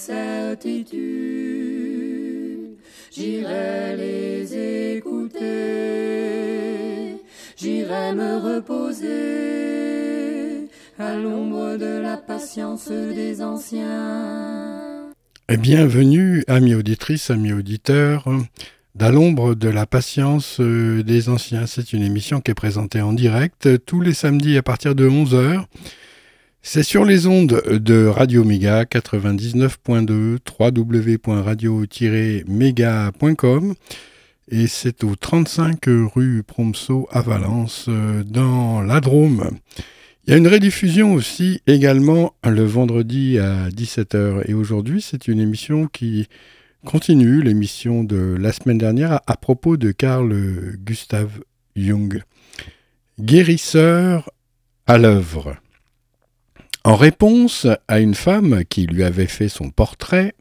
Certitudes, j'irai les écouter, j'irai me reposer à l'ombre de la patience des anciens. Et bienvenue, amis auditrices, amis auditeurs, d'à l'ombre de la patience euh, des anciens. C'est une émission qui est présentée en direct tous les samedis à partir de 11h. C'est sur les ondes de Radio Méga 99.2 www.radio-méga.com et c'est au 35 rue Promso à Valence euh, dans la Drôme. Il y a une rediffusion aussi également le vendredi à 17h et aujourd'hui c'est une émission qui continue l'émission de la semaine dernière à, à propos de Carl Gustav Jung. Guérisseur à l'œuvre. En réponse à une femme qui lui avait fait son portrait,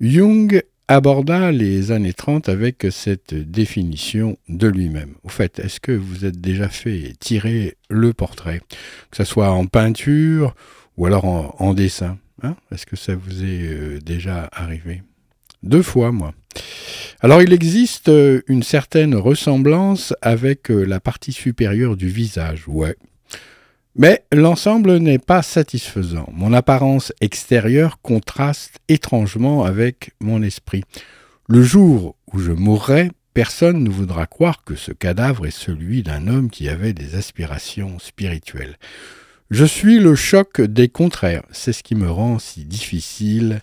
Jung aborda les années 30 avec cette définition de lui-même. Au fait, est-ce que vous êtes déjà fait tirer le portrait Que ce soit en peinture ou alors en, dessin hein? Est-ce que ça vous est euh, déjà arrivé? Deux fois, moi. Alors il existe euh, une certaine ressemblance avec euh, la partie supérieure du visage, ouais. Mais l'ensemble n'est pas satisfaisant. Mon apparence extérieure contraste étrangement avec mon esprit. Le jour où je mourrai, personne ne voudra croire que ce cadavre est celui d'un homme qui avait des aspirations spirituelles. Je suis le choc des contraires, c'est ce qui me rend si difficile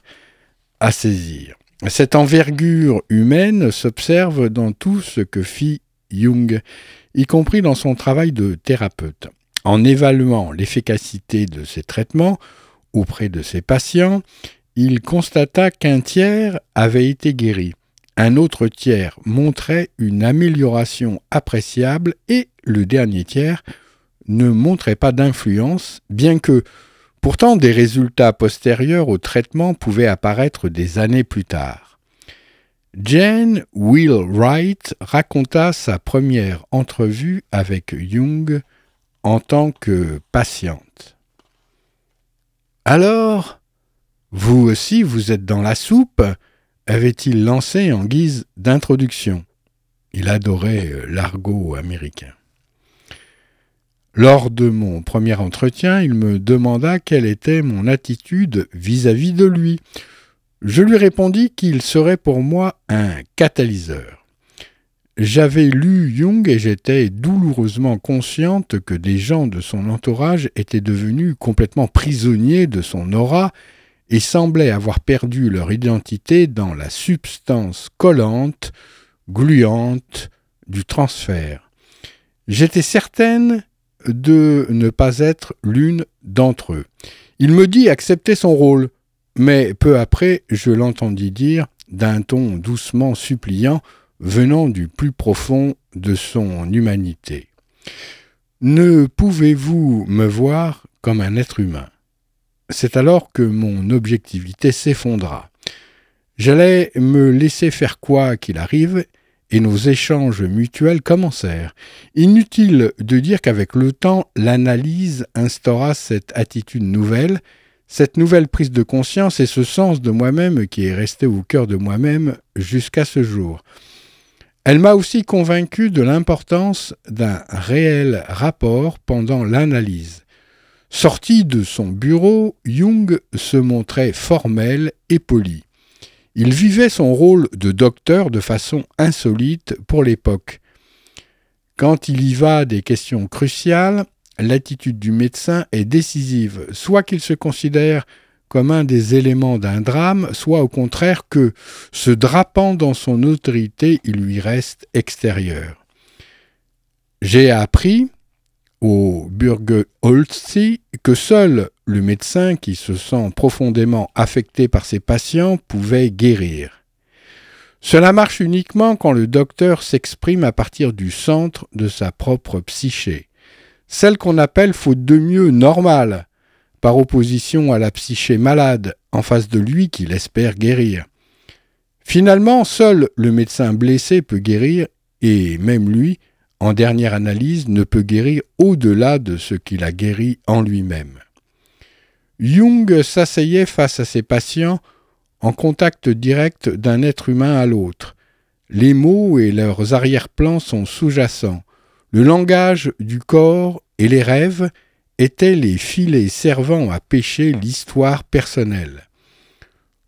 à saisir. Cette envergure humaine s'observe dans tout ce que fit Jung, y compris dans son travail de thérapeute. En évaluant l'efficacité de ses traitements auprès de ses patients, il constata qu'un tiers avait été guéri, un autre tiers montrait une amélioration appréciable et le dernier tiers ne montrait pas d'influence, bien que pourtant des résultats postérieurs au traitement pouvaient apparaître des années plus tard. Jane Wheelwright raconta sa première entrevue avec Jung en tant que patiente. Alors, vous aussi, vous êtes dans la soupe avait-il lancé en guise d'introduction. Il adorait l'argot américain. Lors de mon premier entretien, il me demanda quelle était mon attitude vis-à-vis -vis de lui. Je lui répondis qu'il serait pour moi un catalyseur. J'avais lu Jung et j'étais douloureusement consciente que des gens de son entourage étaient devenus complètement prisonniers de son aura et semblaient avoir perdu leur identité dans la substance collante, gluante du transfert. J'étais certaine de ne pas être l'une d'entre eux. Il me dit accepter son rôle, mais peu après je l'entendis dire d'un ton doucement suppliant venant du plus profond de son humanité. Ne pouvez-vous me voir comme un être humain? C'est alors que mon objectivité s'effondra. J'allais me laisser faire quoi qu'il arrive, et nos échanges mutuels commencèrent. Inutile de dire qu'avec le temps, l'analyse instaura cette attitude nouvelle, cette nouvelle prise de conscience et ce sens de moi-même qui est resté au cœur de moi-même jusqu'à ce jour. Elle m'a aussi convaincu de l'importance d'un réel rapport pendant l'analyse. Sorti de son bureau, Jung se montrait formel et poli. Il vivait son rôle de docteur de façon insolite pour l'époque. Quand il y va des questions cruciales, l'attitude du médecin est décisive, soit qu'il se considère comme un des éléments d'un drame, soit au contraire que, se drapant dans son autorité, il lui reste extérieur. J'ai appris, au Burgerholzzi que seul le médecin qui se sent profondément affecté par ses patients pouvait guérir. Cela marche uniquement quand le docteur s'exprime à partir du centre de sa propre psyché, celle qu'on appelle faute de mieux normale, par opposition à la psyché malade en face de lui qu'il espère guérir. Finalement, seul le médecin blessé peut guérir, et même lui, en dernière analyse, ne peut guérir au-delà de ce qu'il a guéri en lui-même. Jung s'asseyait face à ses patients en contact direct d'un être humain à l'autre. Les mots et leurs arrière-plans sont sous-jacents. Le langage du corps et les rêves étaient les filets servant à pêcher l'histoire personnelle.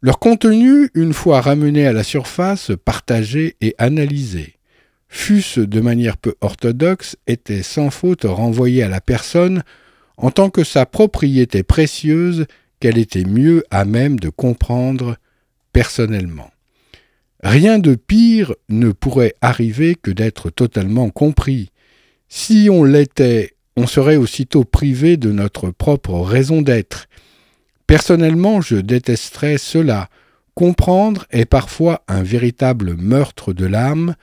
Leur contenu, une fois ramené à la surface, partagé et analysé fût-ce de manière peu orthodoxe, était sans faute renvoyé à la personne en tant que sa propriété précieuse qu'elle était mieux à même de comprendre personnellement. Rien de pire ne pourrait arriver que d'être totalement compris. Si on l'était, on serait aussitôt privé de notre propre raison d'être. Personnellement, je détesterais cela. Comprendre est parfois un véritable meurtre de l'âme,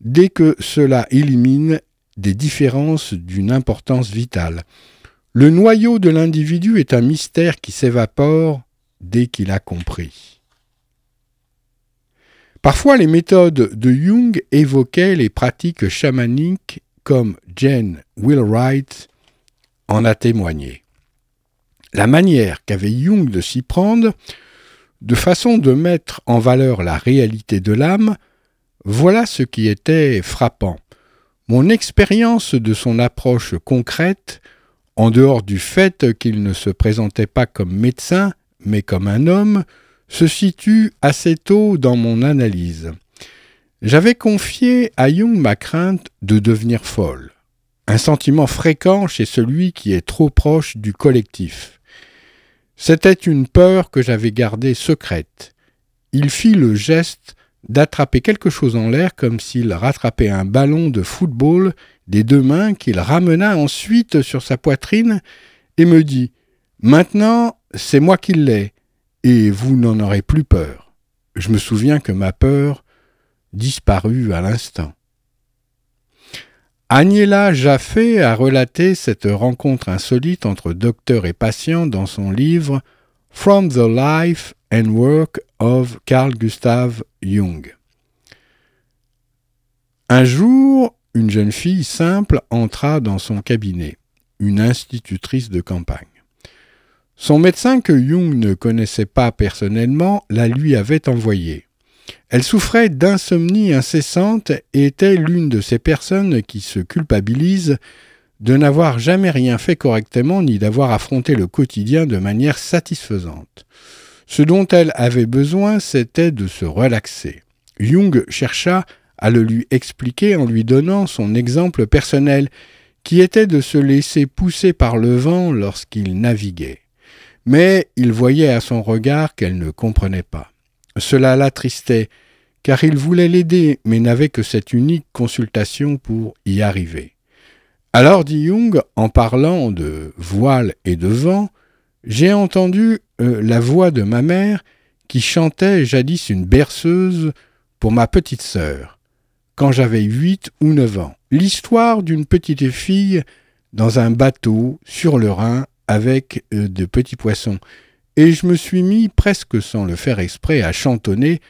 dès que cela élimine des différences d'une importance vitale. Le noyau de l'individu est un mystère qui s'évapore dès qu'il a compris. Parfois, les méthodes de Jung évoquaient les pratiques chamaniques comme Jane Willwright en a témoigné. La manière qu'avait Jung de s'y prendre, de façon de mettre en valeur la réalité de l'âme, voilà ce qui était frappant. Mon expérience de son approche concrète, en dehors du fait qu'il ne se présentait pas comme médecin, mais comme un homme, se situe assez tôt dans mon analyse. J'avais confié à Jung ma crainte de devenir folle, un sentiment fréquent chez celui qui est trop proche du collectif. C'était une peur que j'avais gardée secrète. Il fit le geste d'attraper quelque chose en l'air comme s'il rattrapait un ballon de football des deux mains qu'il ramena ensuite sur sa poitrine et me dit Maintenant, c'est moi qui l'ai, et vous n'en aurez plus peur. Je me souviens que ma peur disparut à l'instant. Agnella Jaffé a relaté cette rencontre insolite entre docteur et patient dans son livre From the Life and Work of Carl Gustav Jung. Un jour, une jeune fille simple entra dans son cabinet, une institutrice de campagne. Son médecin, que Jung ne connaissait pas personnellement, la lui avait envoyée. Elle souffrait d'insomnie incessante et était l'une de ces personnes qui se culpabilisent de n'avoir jamais rien fait correctement ni d'avoir affronté le quotidien de manière satisfaisante. Ce dont elle avait besoin, c'était de se relaxer. Jung chercha à le lui expliquer en lui donnant son exemple personnel, qui était de se laisser pousser par le vent lorsqu'il naviguait. Mais il voyait à son regard qu'elle ne comprenait pas. Cela l'attristait, car il voulait l'aider, mais n'avait que cette unique consultation pour y arriver. Alors dit Jung, en parlant de voile et de vent, j'ai entendu euh, la voix de ma mère qui chantait jadis une berceuse pour ma petite sœur, quand j'avais huit ou neuf ans. L'histoire d'une petite fille dans un bateau sur le Rhin avec euh, de petits poissons. Et je me suis mis, presque sans le faire exprès, à chantonner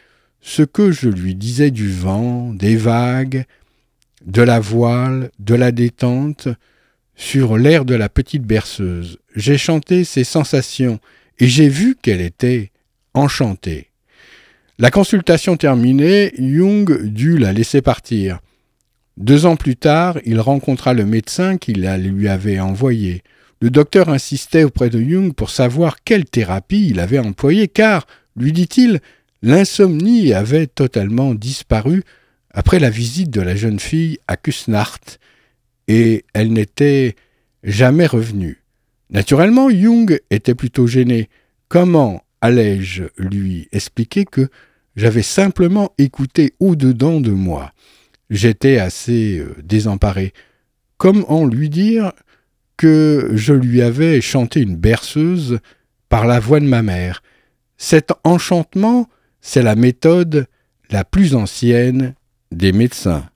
ce que je lui disais du vent, des vagues, de la voile, de la détente, sur l'air de la petite berceuse. J'ai chanté ses sensations et j'ai vu qu'elle était enchantée. La consultation terminée, Jung dut la laisser partir. Deux ans plus tard, il rencontra le médecin qui la lui avait envoyé. Le docteur insistait auprès de Jung pour savoir quelle thérapie il avait employée, car, lui dit-il, l'insomnie avait totalement disparu après la visite de la jeune fille à Kusnacht, et elle n'était jamais revenue. Naturellement, Jung était plutôt gêné. Comment allais-je lui expliquer que j'avais simplement écouté au-dedans de moi? J'étais assez euh, désemparé. Comment lui dire que je lui avais chanté une berceuse par la voix de ma mère Cet enchantement, c'est la méthode la plus ancienne des médecins.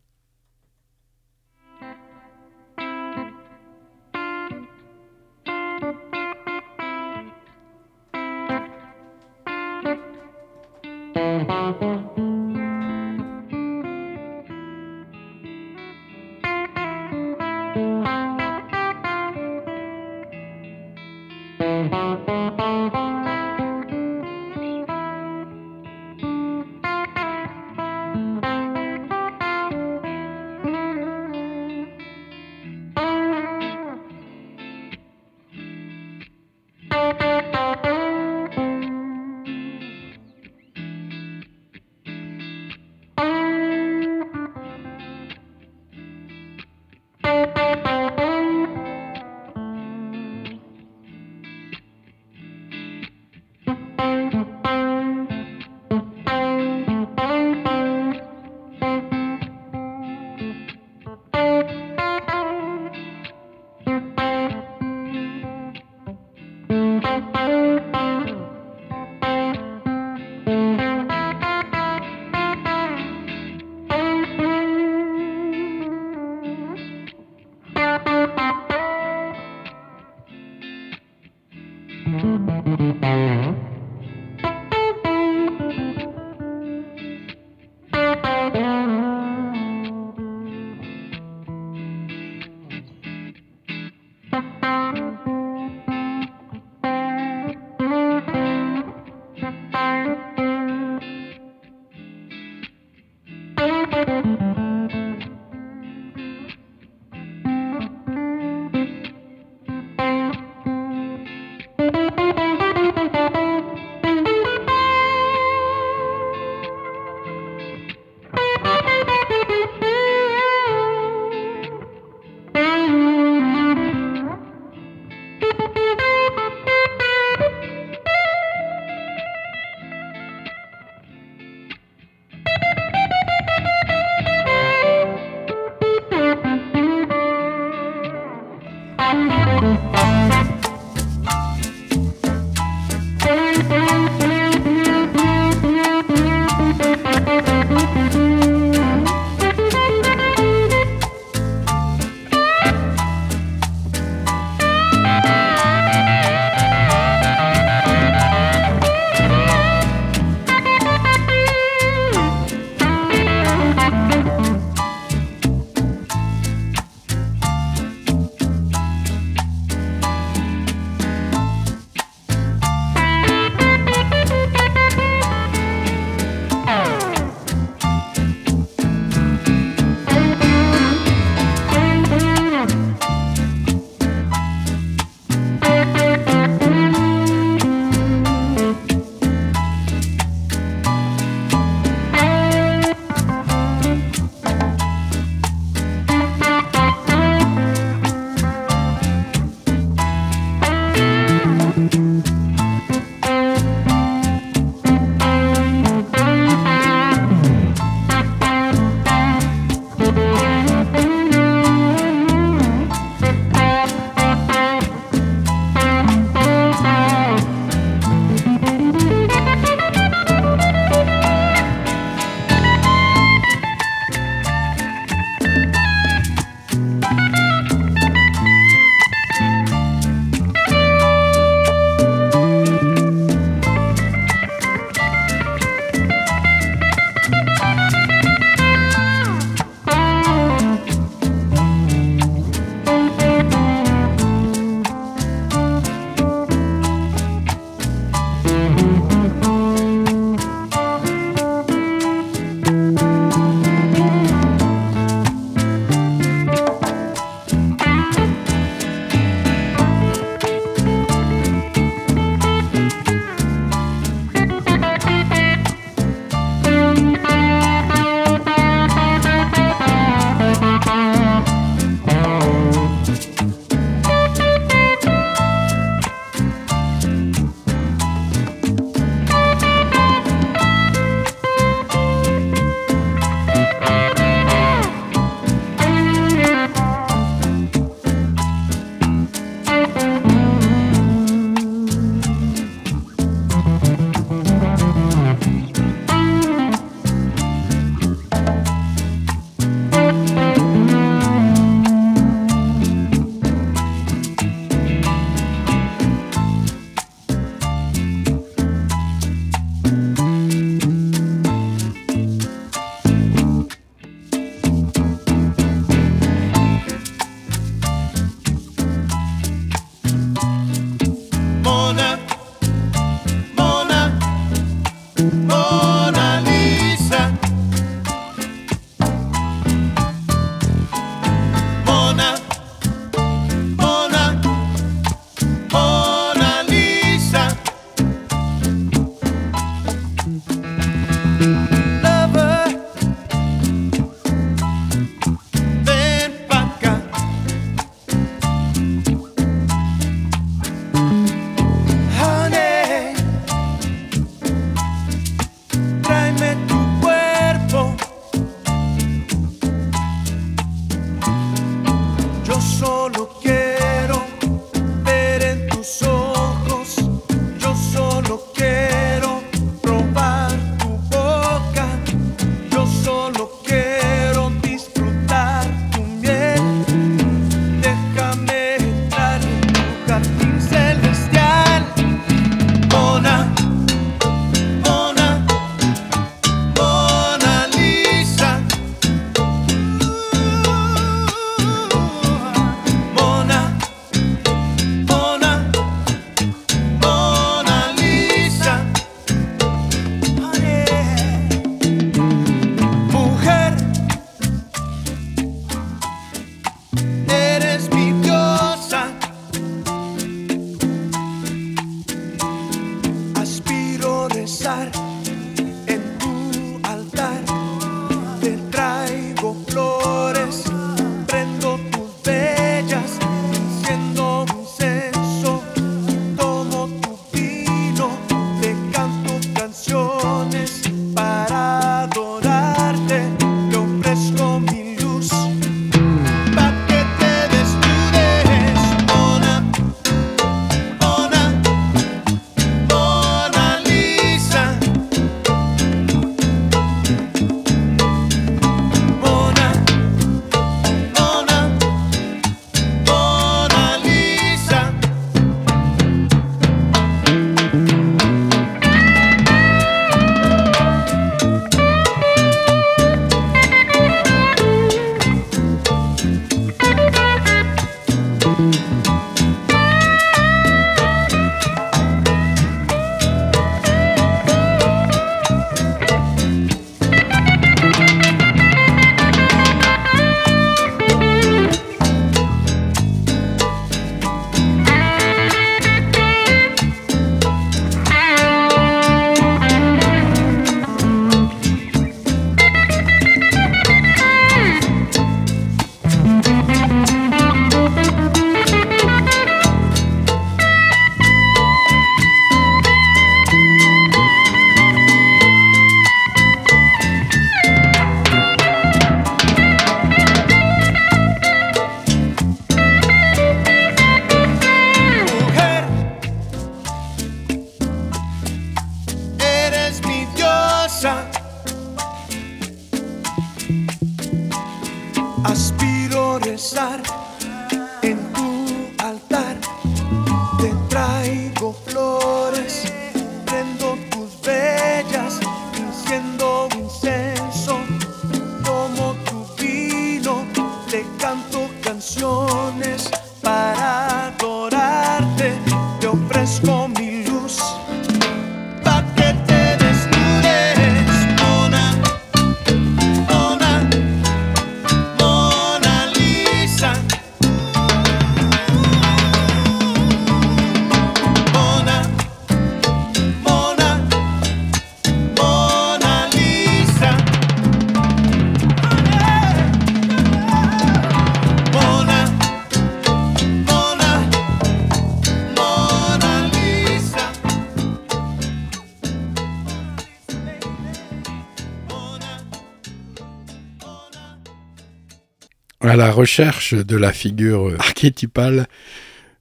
Recherche de la figure archétypale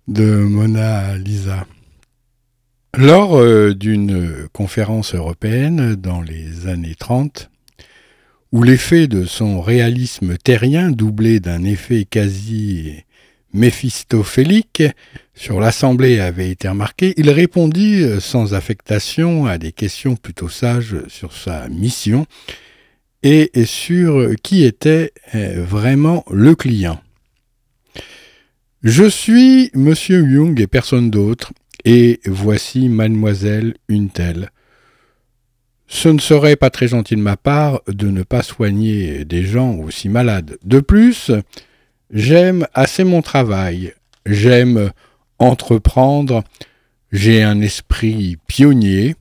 de Mona Lisa. Lors euh, d'une conférence européenne dans les années 30, où l'effet de son réalisme terrien, doublé d'un effet quasi méphistophélique, sur l'Assemblée avait été remarqué, il répondit euh, sans affectation à des questions plutôt sages sur sa mission et sur qui était euh, vraiment le client. Je suis Monsieur Young et personne d'autre, et voici mademoiselle une telle. Ce ne serait pas très gentil de ma part de ne pas soigner des gens aussi malades. De plus, j'aime assez mon travail, j'aime entreprendre, j'ai un esprit pionnier,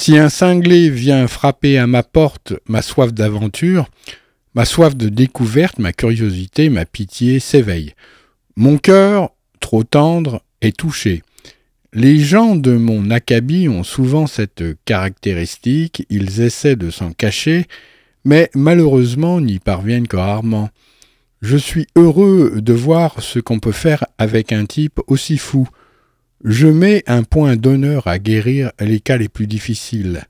si un cinglé vient frapper à ma porte ma soif d'aventure, ma soif de découverte, ma curiosité, ma pitié s'éveillent. Mon cœur, trop tendre, est touché. Les gens de mon acabit ont souvent cette caractéristique, ils essaient de s'en cacher, mais malheureusement n'y parviennent que rarement. Je suis heureux de voir ce qu'on peut faire avec un type aussi fou. Je mets un point d'honneur à guérir les cas les plus difficiles.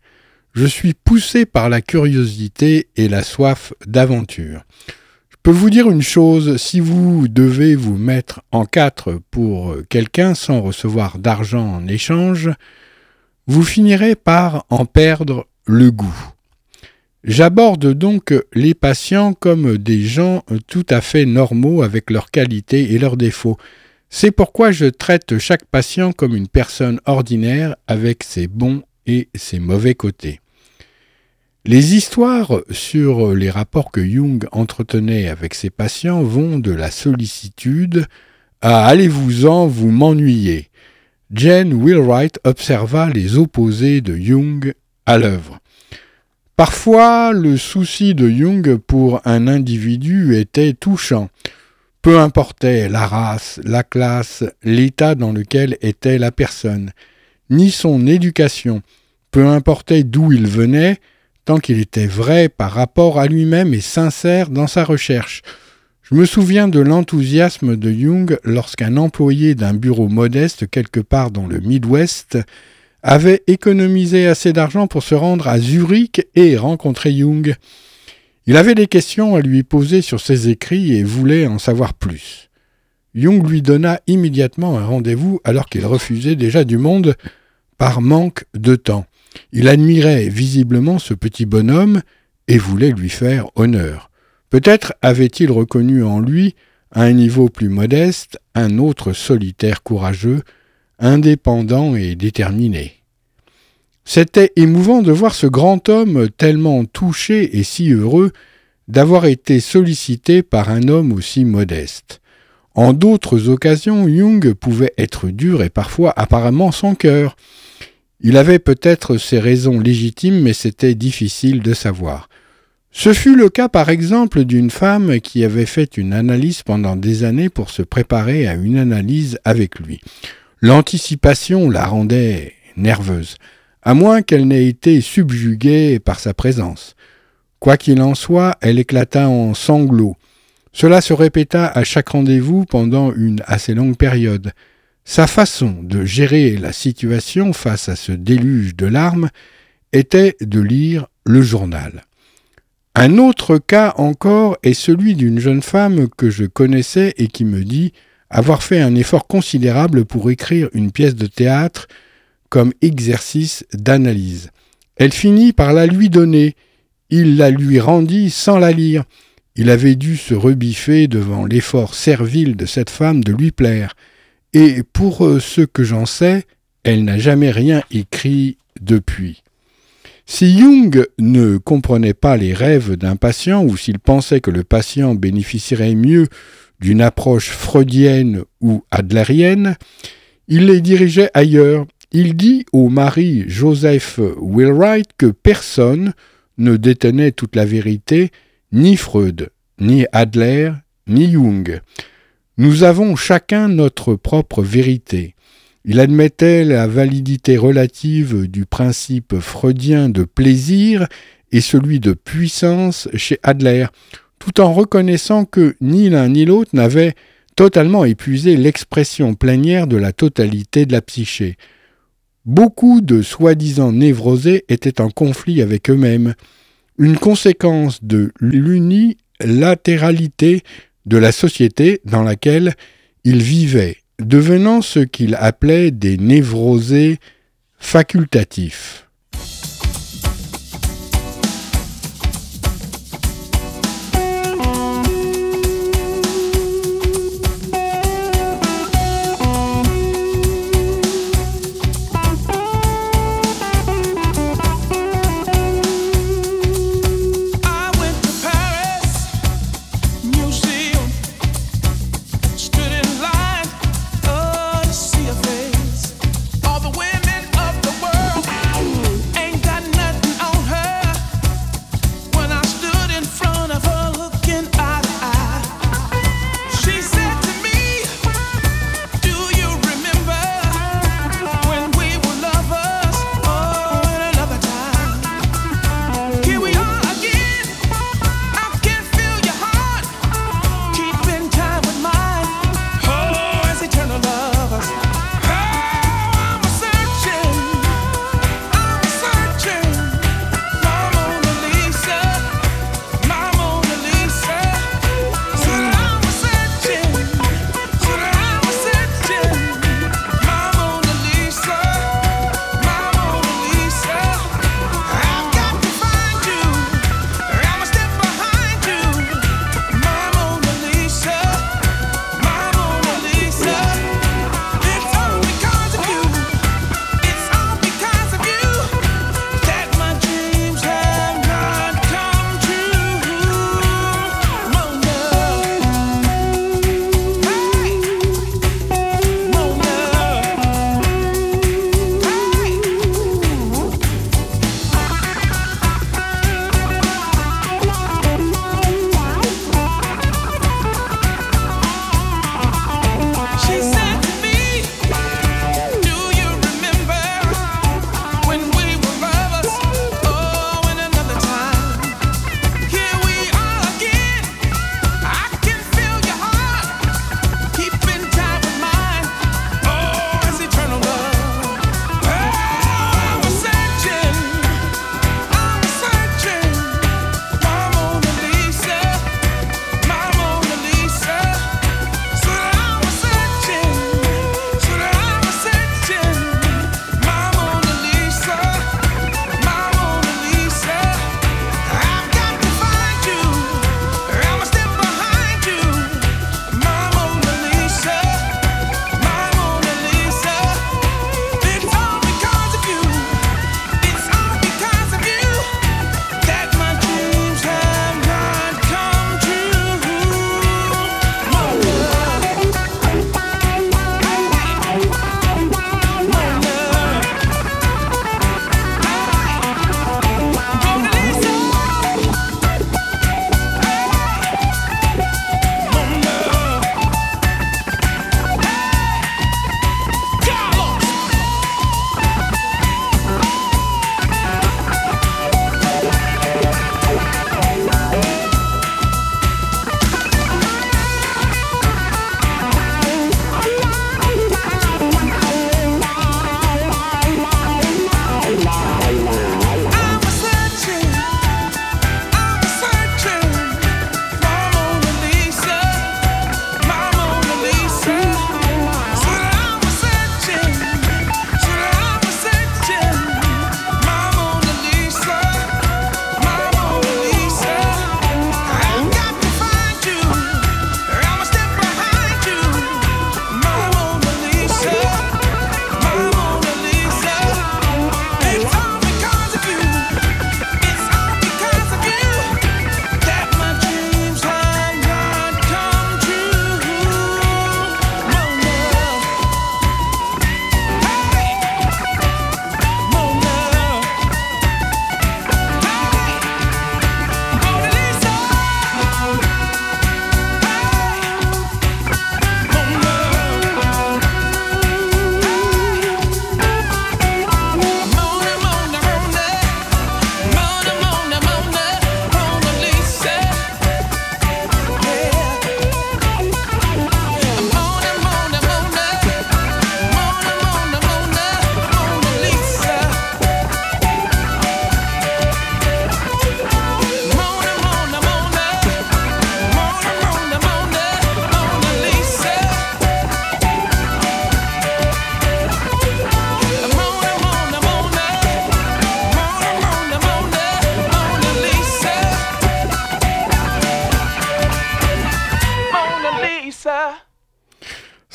Je suis poussé par la curiosité et la soif d'aventure. Je peux vous dire une chose, si vous devez vous mettre en quatre pour quelqu'un sans recevoir d'argent en échange, vous finirez par en perdre le goût. J'aborde donc les patients comme des gens tout à fait normaux avec leurs qualités et leurs défauts. C'est pourquoi je traite chaque patient comme une personne ordinaire avec ses bons et ses mauvais côtés. Les histoires sur les rapports que Jung entretenait avec ses patients vont de la sollicitude à allez-vous-en, vous m'ennuyez. Jane Wheelwright observa les opposés de Jung à l'œuvre. Parfois, le souci de Jung pour un individu était touchant. Peu importait la race, la classe, l'état dans lequel était la personne, ni son éducation, peu importait d'où il venait, tant qu'il était vrai par rapport à lui-même et sincère dans sa recherche. Je me souviens de l'enthousiasme de Jung lorsqu'un employé d'un bureau modeste quelque part dans le Midwest avait économisé assez d'argent pour se rendre à Zurich et rencontrer Jung. Il avait des questions à lui poser sur ses écrits et voulait en savoir plus. Jung lui donna immédiatement un rendez-vous alors qu'il refusait déjà du monde par manque de temps. Il admirait visiblement ce petit bonhomme et voulait lui faire honneur. Peut-être avait-il reconnu en lui, à un niveau plus modeste, un autre solitaire courageux, indépendant et déterminé. C'était émouvant de voir ce grand homme tellement touché et si heureux d'avoir été sollicité par un homme aussi modeste. En d'autres occasions, Jung pouvait être dur et parfois apparemment sans cœur. Il avait peut-être ses raisons légitimes, mais c'était difficile de savoir. Ce fut le cas par exemple d'une femme qui avait fait une analyse pendant des années pour se préparer à une analyse avec lui. L'anticipation la rendait nerveuse à moins qu'elle n'ait été subjuguée par sa présence. Quoi qu'il en soit, elle éclata en sanglots. Cela se répéta à chaque rendez-vous pendant une assez longue période. Sa façon de gérer la situation face à ce déluge de larmes était de lire le journal. Un autre cas encore est celui d'une jeune femme que je connaissais et qui me dit avoir fait un effort considérable pour écrire une pièce de théâtre comme exercice d'analyse. Elle finit par la lui donner. Il la lui rendit sans la lire. Il avait dû se rebiffer devant l'effort servile de cette femme de lui plaire. Et pour euh, ce que j'en sais, elle n'a jamais rien écrit depuis. Si Jung ne comprenait pas les rêves d'un patient ou s'il pensait que le patient bénéficierait mieux d'une approche freudienne ou adlérienne, il les dirigeait ailleurs. Il dit au mari Joseph Wilwright que personne ne détenait toute la vérité, ni Freud, ni Adler, ni Jung. Nous avons chacun notre propre vérité. Il admettait la validité relative du principe freudien de plaisir et celui de puissance chez Adler, tout en reconnaissant que ni l'un ni l'autre n'avaient totalement épuisé l'expression plénière de la totalité de la psyché. Beaucoup de soi-disant névrosés étaient en conflit avec eux-mêmes, une conséquence de l'unilatéralité de la société dans laquelle ils vivaient, devenant ce qu'il appelait des névrosés facultatifs.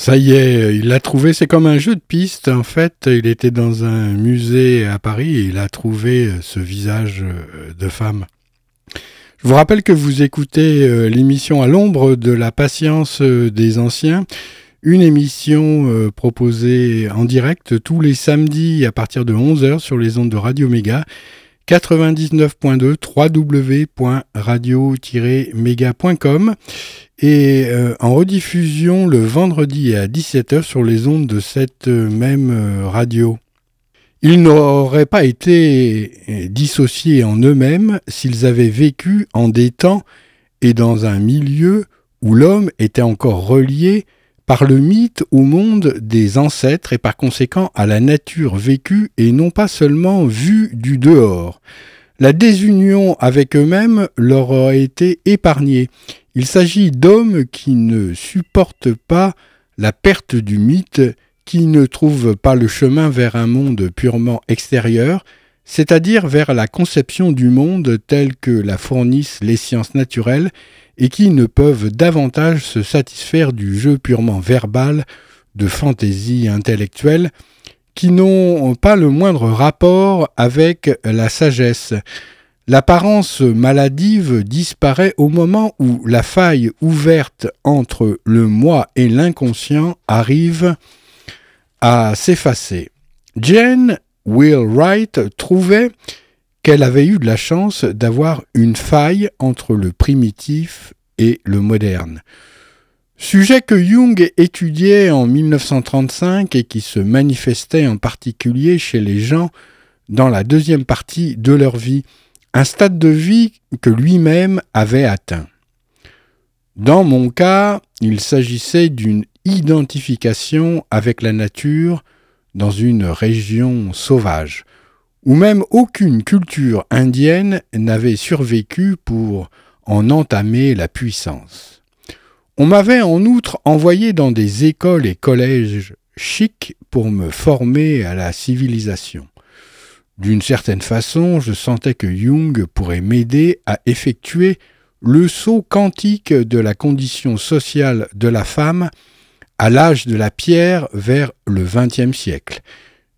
Ça y est, il l'a trouvé, c'est comme un jeu de piste. En fait, il était dans un musée à Paris et il a trouvé ce visage de femme. Je vous rappelle que vous écoutez l'émission à l'ombre de la patience des anciens une émission euh, proposée en direct tous les samedis à partir de 11h sur les ondes de Radio Méga 99.2 www.radio-méga.com et euh, en rediffusion le vendredi à 17h sur les ondes de cette euh, même radio. Ils n'auraient pas été dissociés en eux-mêmes s'ils avaient vécu en des temps et dans un milieu où l'homme était encore relié par le mythe au monde des ancêtres et par conséquent à la nature vécue et non pas seulement vue du dehors. La désunion avec eux-mêmes leur a été épargnée. Il s'agit d'hommes qui ne supportent pas la perte du mythe, qui ne trouvent pas le chemin vers un monde purement extérieur, c'est-à-dire vers la conception du monde tel que la fournissent les sciences naturelles et qui ne peuvent davantage se satisfaire du jeu purement verbal de fantaisie intellectuelle, qui n'ont pas le moindre rapport avec la sagesse. L'apparence maladive disparaît au moment où la faille ouverte entre le moi et l'inconscient arrive à s'effacer. Jane Wright trouvait qu'elle avait eu de la chance d'avoir une faille entre le primitif et le moderne. Sujet que Jung étudiait en 1935 et qui se manifestait en particulier chez les gens dans la deuxième partie de leur vie, un stade de vie que lui-même avait atteint. Dans mon cas, il s'agissait d'une identification avec la nature dans une région sauvage, où même aucune culture indienne n'avait survécu pour en entamer la puissance. On m'avait en outre envoyé dans des écoles et collèges chics pour me former à la civilisation. D'une certaine façon, je sentais que Jung pourrait m'aider à effectuer le saut quantique de la condition sociale de la femme à l'âge de la pierre vers le XXe siècle,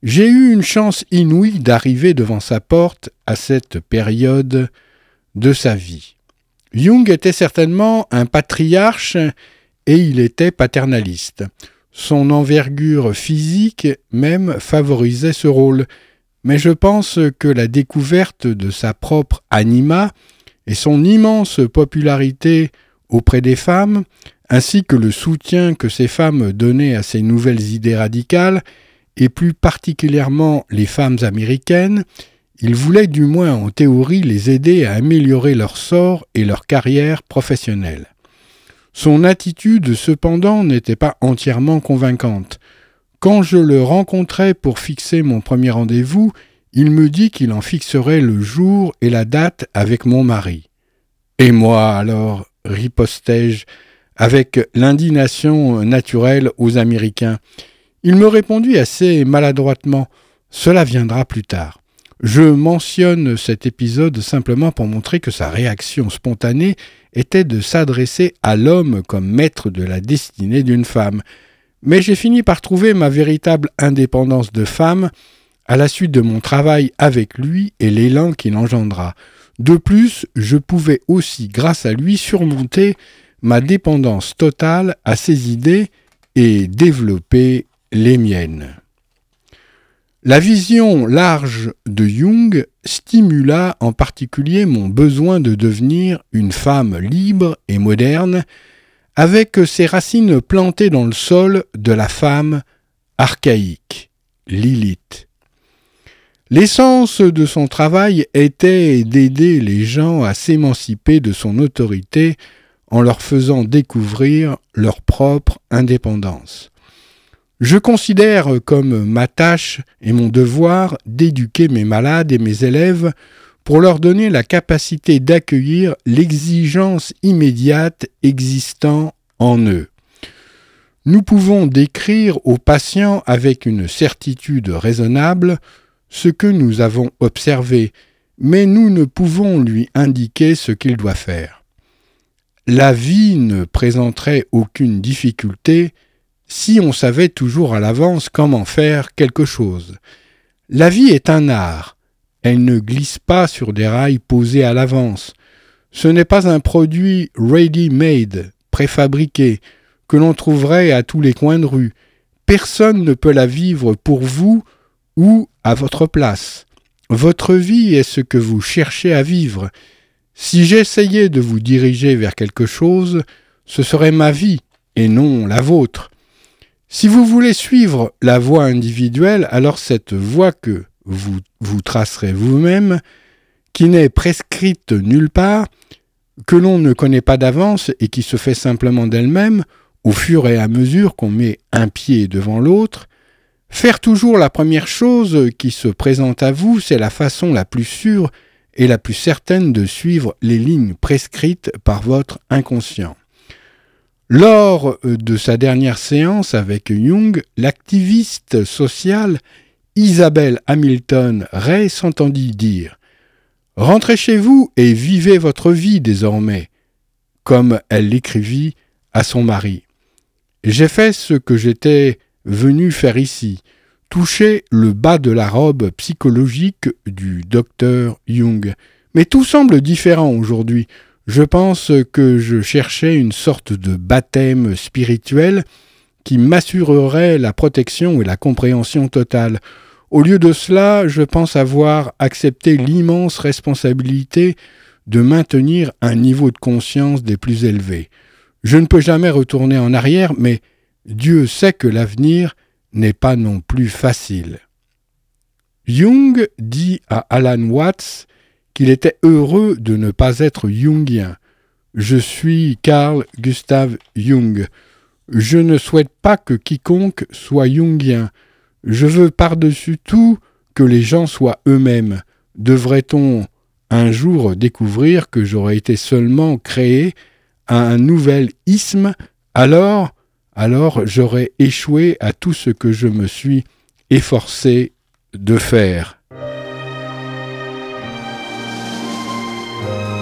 j'ai eu une chance inouïe d'arriver devant sa porte à cette période de sa vie. Jung était certainement un patriarche et il était paternaliste. Son envergure physique même favorisait ce rôle, mais je pense que la découverte de sa propre anima et son immense popularité auprès des femmes, ainsi que le soutien que ces femmes donnaient à ces nouvelles idées radicales, et plus particulièrement les femmes américaines, il voulait du moins en théorie les aider à améliorer leur sort et leur carrière professionnelle. Son attitude cependant n'était pas entièrement convaincante. Quand je le rencontrai pour fixer mon premier rendez-vous, il me dit qu'il en fixerait le jour et la date avec mon mari. Et moi alors, ripostai-je, avec l'indignation naturelle aux Américains, il me répondit assez maladroitement Cela viendra plus tard. Je mentionne cet épisode simplement pour montrer que sa réaction spontanée était de s'adresser à l'homme comme maître de la destinée d'une femme. Mais j'ai fini par trouver ma véritable indépendance de femme à la suite de mon travail avec lui et l'élan qu'il engendra. De plus, je pouvais aussi, grâce à lui, surmonter ma dépendance totale à ses idées et développer les miennes. La vision large de Jung stimula en particulier mon besoin de devenir une femme libre et moderne, avec ses racines plantées dans le sol de la femme archaïque, Lilith. L'essence de son travail était d'aider les gens à s'émanciper de son autorité en leur faisant découvrir leur propre indépendance. Je considère comme ma tâche et mon devoir d'éduquer mes malades et mes élèves pour leur donner la capacité d'accueillir l'exigence immédiate existant en eux. Nous pouvons décrire au patient avec une certitude raisonnable ce que nous avons observé, mais nous ne pouvons lui indiquer ce qu'il doit faire. La vie ne présenterait aucune difficulté si on savait toujours à l'avance comment faire quelque chose. La vie est un art. Elle ne glisse pas sur des rails posés à l'avance. Ce n'est pas un produit ready-made, préfabriqué, que l'on trouverait à tous les coins de rue. Personne ne peut la vivre pour vous ou à votre place. Votre vie est ce que vous cherchez à vivre. Si j'essayais de vous diriger vers quelque chose, ce serait ma vie et non la vôtre. Si vous voulez suivre la voie individuelle, alors cette voie que vous vous tracerez vous-même, qui n'est prescrite nulle part, que l'on ne connaît pas d'avance et qui se fait simplement d'elle-même, au fur et à mesure qu'on met un pied devant l'autre, faire toujours la première chose qui se présente à vous, c'est la façon la plus sûre et la plus certaine de suivre les lignes prescrites par votre inconscient. Lors euh, de sa dernière séance avec Jung, l'activiste sociale Isabelle Hamilton Ray s'entendit dire Rentrez chez vous et vivez votre vie désormais, comme elle l'écrivit à son mari. J'ai fait ce que j'étais venu faire ici, toucher le bas de la robe psychologique du docteur Jung. Mais tout semble différent aujourd'hui. Je pense que je cherchais une sorte de baptême spirituel qui m'assurerait la protection et la compréhension totale. Au lieu de cela, je pense avoir accepté l'immense responsabilité de maintenir un niveau de conscience des plus élevés. Je ne peux jamais retourner en arrière, mais Dieu sait que l'avenir n'est pas non plus facile. Jung dit à Alan Watts qu'il était heureux de ne pas être jungien. Je suis Carl Gustav Jung. Je ne souhaite pas que quiconque soit jungien. Je veux par-dessus tout que les gens soient eux-mêmes. Devrait-on un jour découvrir que j'aurais été seulement créé à un nouvel isme, alors, alors j'aurais échoué à tout ce que je me suis efforcé de faire. thank you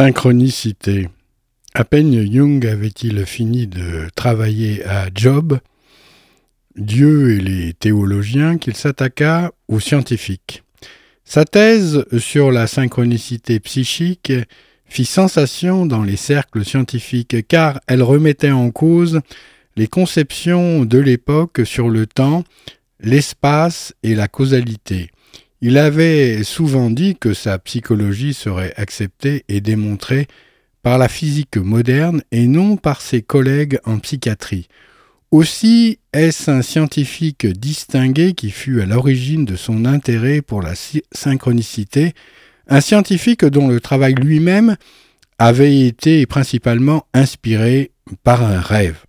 Synchronicité. À peine Jung avait-il fini de travailler à Job, Dieu et les théologiens, qu'il s'attaqua aux scientifiques. Sa thèse sur la synchronicité psychique fit sensation dans les cercles scientifiques car elle remettait en cause les conceptions de l'époque sur le temps, l'espace et la causalité. Il avait souvent dit que sa psychologie serait acceptée et démontrée par la physique moderne et non par ses collègues en psychiatrie. Aussi est-ce un scientifique distingué qui fut à l'origine de son intérêt pour la synchronicité, un scientifique dont le travail lui-même avait été principalement inspiré par un rêve.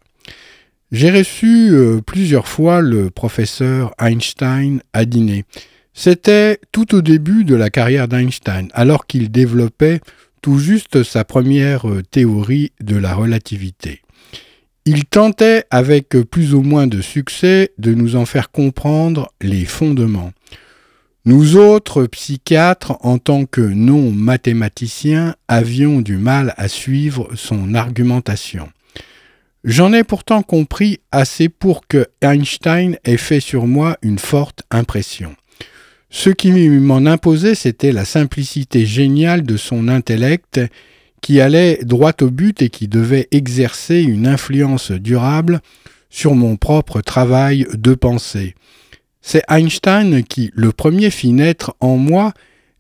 J'ai reçu euh, plusieurs fois le professeur Einstein à dîner. C'était tout au début de la carrière d'Einstein, alors qu'il développait tout juste sa première euh, théorie de la relativité. Il tentait, avec plus ou moins de succès, de nous en faire comprendre les fondements. Nous autres psychiatres, en tant que non-mathématiciens, avions du mal à suivre son argumentation. J'en ai pourtant compris assez pour que Einstein ait fait sur moi une forte impression. Ce qui m'en imposait, c'était la simplicité géniale de son intellect qui allait droit au but et qui devait exercer une influence durable sur mon propre travail de pensée. C'est Einstein qui, le premier, fit naître en moi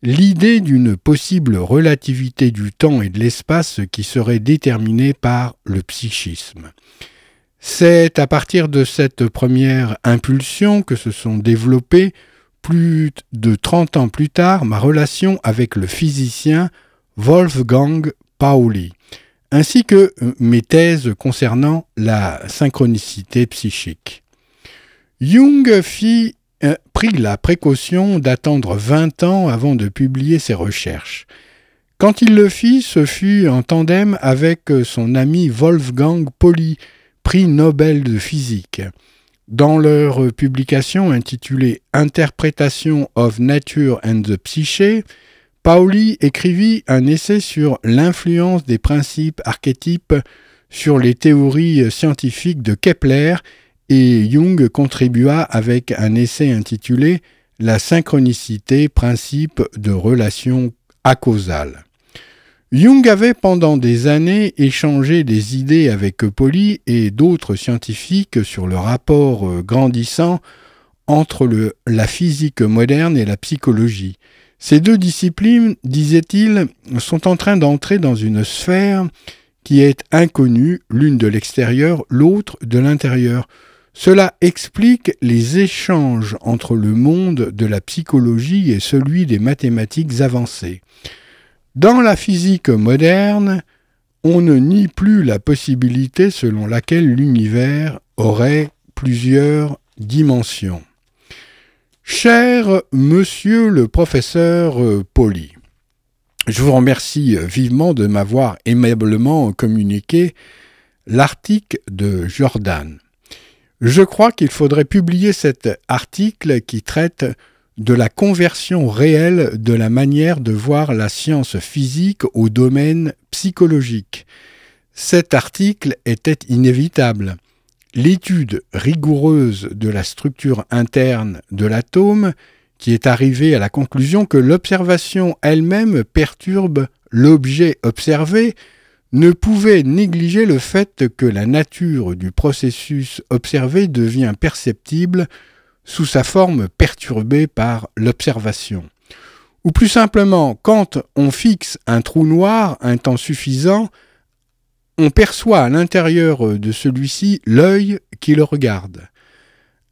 l'idée d'une possible relativité du temps et de l'espace qui serait déterminée par le psychisme. C'est à partir de cette première impulsion que se sont développées plus de 30 ans plus tard, ma relation avec le physicien Wolfgang Pauli, ainsi que euh, mes thèses concernant la synchronicité psychique. Jung fit, euh, prit la précaution d'attendre 20 ans avant de publier ses recherches. Quand il le fit, ce fut en tandem avec son ami Wolfgang Pauli, prix Nobel de physique. Dans leur publication intitulée Interpretation of Nature and the Psyche, Pauli écrivit un essai sur l'influence des principes archétypes sur les théories scientifiques de Kepler et Jung contribua avec un essai intitulé La synchronicité, principe de relation acausale. Jung avait pendant des années échangé des idées avec Pauli et d'autres scientifiques sur le rapport euh, grandissant entre la physique moderne et la psychologie. Ces deux disciplines, disait-il, sont en train d'entrer dans une sphère qui est inconnue, l'une de l'extérieur, l'autre de l'intérieur. Cela explique les échanges entre le monde de la psychologie et celui des mathématiques avancées. Dans la physique moderne, on ne nie plus la possibilité selon laquelle l'univers aurait plusieurs dimensions. Cher monsieur le professeur Poli, je vous remercie vivement de m'avoir aimablement communiqué l'article de Jordan. Je crois qu'il faudrait publier cet article qui traite de la conversion réelle de la manière de voir la science physique au domaine psychologique. Cet article était inévitable. L'étude rigoureuse de la structure interne de l'atome, qui est arrivée à la conclusion que l'observation elle-même perturbe l'objet observé, ne pouvait négliger le fait que la nature du processus observé devient perceptible sous sa forme perturbée par l'observation. Ou plus simplement, quand on fixe un trou noir un temps suffisant, on perçoit à l'intérieur de celui-ci l'œil qui le regarde.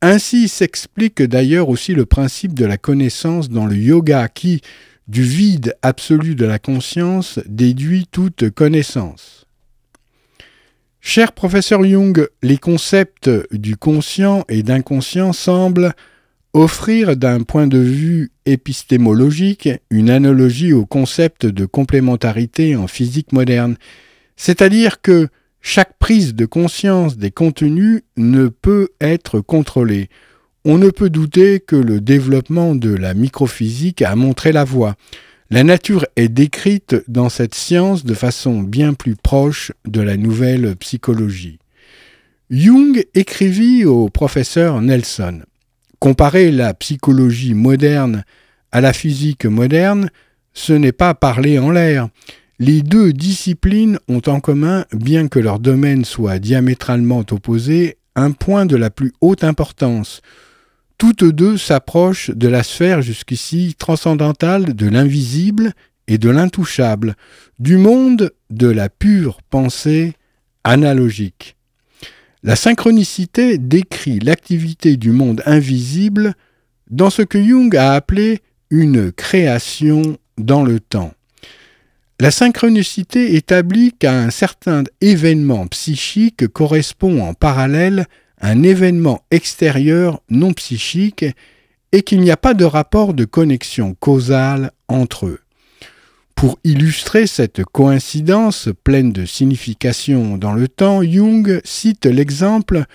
Ainsi s'explique d'ailleurs aussi le principe de la connaissance dans le yoga qui, du vide absolu de la conscience, déduit toute connaissance. Cher professeur Jung, les concepts du conscient et d'inconscient semblent offrir d'un point de vue épistémologique une analogie au concept de complémentarité en physique moderne, c'est-à-dire que chaque prise de conscience des contenus ne peut être contrôlée. On ne peut douter que le développement de la microphysique a montré la voie. La nature est décrite dans cette science de façon bien plus proche de la nouvelle psychologie. Jung écrivit au professeur Nelson Comparer la psychologie moderne à la physique moderne, ce n'est pas parler en l'air. Les deux disciplines ont en commun, bien que leurs domaines soient diamétralement opposés, un point de la plus haute importance, toutes deux s'approchent de la sphère jusqu'ici transcendantale de l'invisible et de l'intouchable, du monde de la pure pensée analogique. La synchronicité décrit l'activité du monde invisible dans ce que Jung a appelé une création dans le temps. La synchronicité établit qu'un certain événement psychique correspond en parallèle un événement extérieur non psychique et qu'il n'y a pas de rapport de connexion causale entre eux. Pour illustrer cette coïncidence pleine de signification dans le temps, Jung cite l'exemple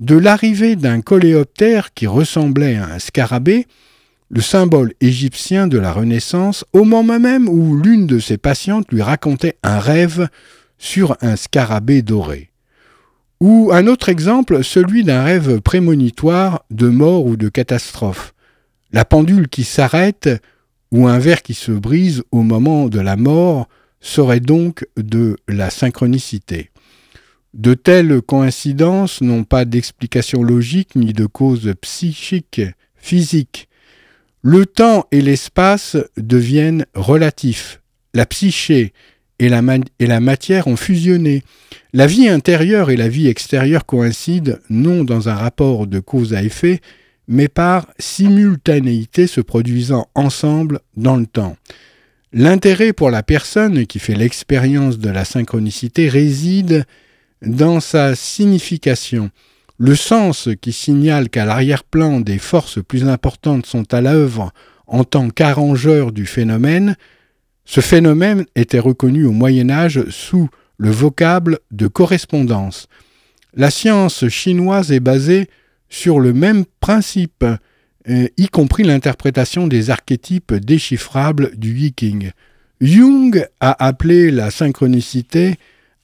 de l'arrivée d'un coléoptère qui ressemblait à un scarabée, le symbole égyptien de la Renaissance, au moment même où l'une de ses patientes lui racontait un rêve sur un scarabée doré. Ou un autre exemple, celui d'un rêve prémonitoire de mort ou de catastrophe. La pendule qui s'arrête ou un verre qui se brise au moment de la mort serait donc de la synchronicité. De telles coïncidences n'ont pas d'explication logique ni de cause psychique, physique. Le temps et l'espace deviennent relatifs. La psyché et la, matière ont fusionné. La vie intérieure et la vie extérieure coïncident non dans un rapport de cause à effet, mais par simultanéité se produisant ensemble dans le temps. L'intérêt pour la personne qui fait l'expérience de la synchronicité réside dans sa signification. Le sens qui signale qu'à l'arrière-plan des forces plus importantes sont à l'œuvre en tant qu'arrangeurs du phénomène, ce phénomène était reconnu au Moyen Âge sous le vocable de correspondance. La science chinoise est basée sur le même principe, euh, y compris l'interprétation des archétypes déchiffrables du Viking. Jung a appelé la synchronicité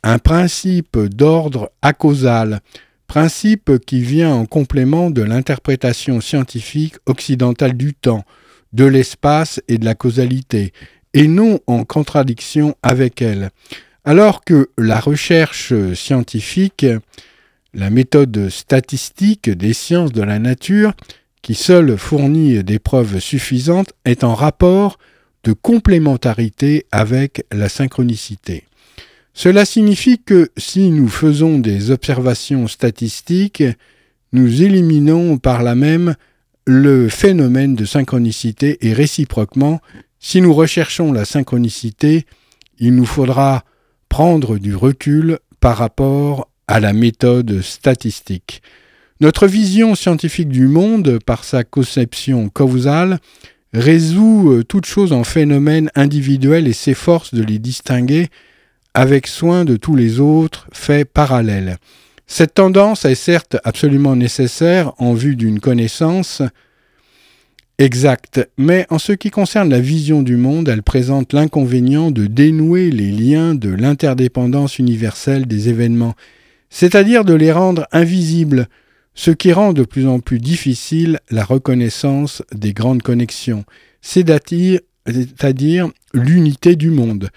un principe d'ordre acausal, principe qui vient en complément de l'interprétation scientifique occidentale du temps, de l'espace et de la causalité, et non en contradiction avec elle. Alors que la recherche scientifique, la méthode statistique des sciences de la nature, qui seule fournit des preuves suffisantes, est en rapport de complémentarité avec la synchronicité. Cela signifie que si nous faisons des observations statistiques, nous éliminons par là même le phénomène de synchronicité et réciproquement, si nous recherchons la synchronicité, il nous faudra prendre du recul par rapport à la méthode statistique. Notre vision scientifique du monde, par sa conception causale, résout euh, toutes choses en phénomènes individuels et s'efforce de les distinguer avec soin de tous les autres faits parallèles. Cette tendance est certes absolument nécessaire en vue d'une connaissance Exact, mais en ce qui concerne la vision du monde, elle présente l'inconvénient de dénouer les liens de l'interdépendance universelle des événements, c'est-à-dire de les rendre invisibles, ce qui rend de plus en plus difficile la reconnaissance des grandes connexions, c'est-à-dire l'unité du monde.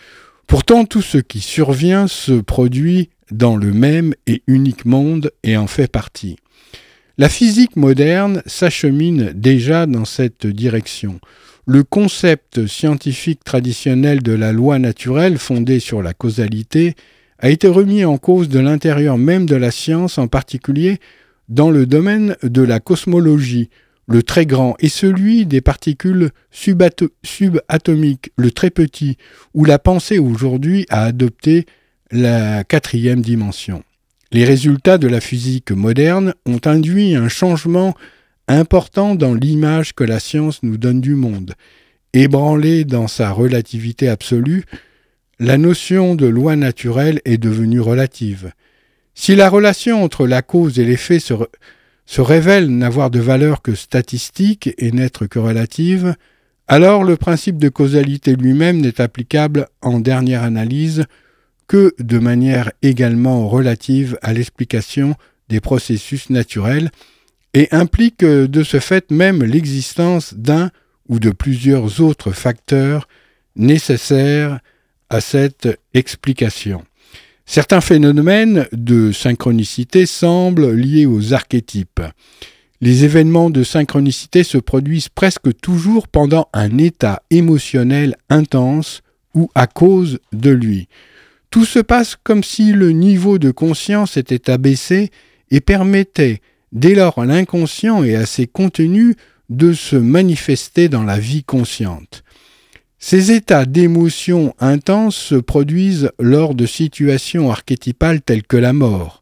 Pourtant, tout ce qui survient se produit dans le même et unique monde et en fait partie. La physique moderne s'achemine déjà dans cette direction. Le concept scientifique traditionnel de la loi naturelle fondée sur la causalité a été remis en cause de l'intérieur même de la science, en particulier dans le domaine de la cosmologie, le très grand, et celui des particules subatomiques, le très petit, où la pensée aujourd'hui a adopté la quatrième dimension. Les résultats de la physique moderne ont induit un changement important dans l'image que la science nous donne du monde. Ébranlée dans sa relativité absolue, la notion de loi naturelle est devenue relative. Si la relation entre la cause et l'effet se, révèle n'avoir de valeur que statistique et n'être que relative, alors le principe de causalité lui-même n'est applicable en dernière analyse que de manière également relative à l'explication des processus naturels et implique de ce fait même l'existence d'un ou de plusieurs autres facteurs nécessaires à cette explication. Certains phénomènes de synchronicité semblent liés aux archétypes. Les événements de synchronicité se produisent presque toujours pendant un état émotionnel intense ou à cause de lui. Tout se passe comme si le niveau de conscience était abaissé et permettait dès lors à l'inconscient et à ses contenus de se manifester dans la vie consciente. Ces états d'émotion intense se produisent lors de situations archétypales telles que la mort,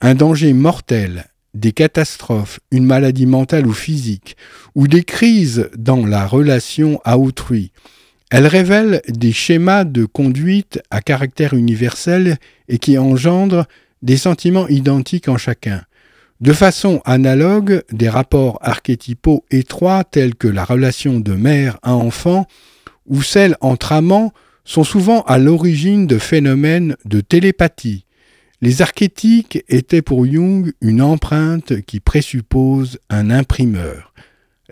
un danger mortel, des catastrophes, une maladie mentale ou physique, ou des crises dans la relation à autrui. Elles révèlent des schémas de conduite à caractère universel et qui engendrent des sentiments identiques en chacun. De façon analogue, des rapports archétypaux étroits tels que la relation de mère à enfant ou celle entre amants sont souvent à l'origine de phénomènes de télépathie. Les archétypes étaient pour Jung une empreinte qui présuppose un imprimeur.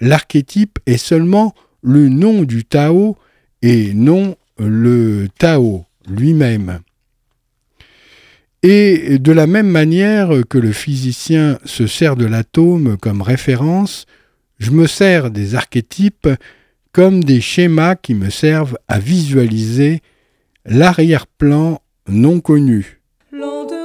L'archétype est seulement le nom du Tao et non le Tao lui-même. Et de la même manière que le physicien se sert de l'atome comme référence, je me sers des archétypes comme des schémas qui me servent à visualiser l'arrière-plan non connu. Lenteur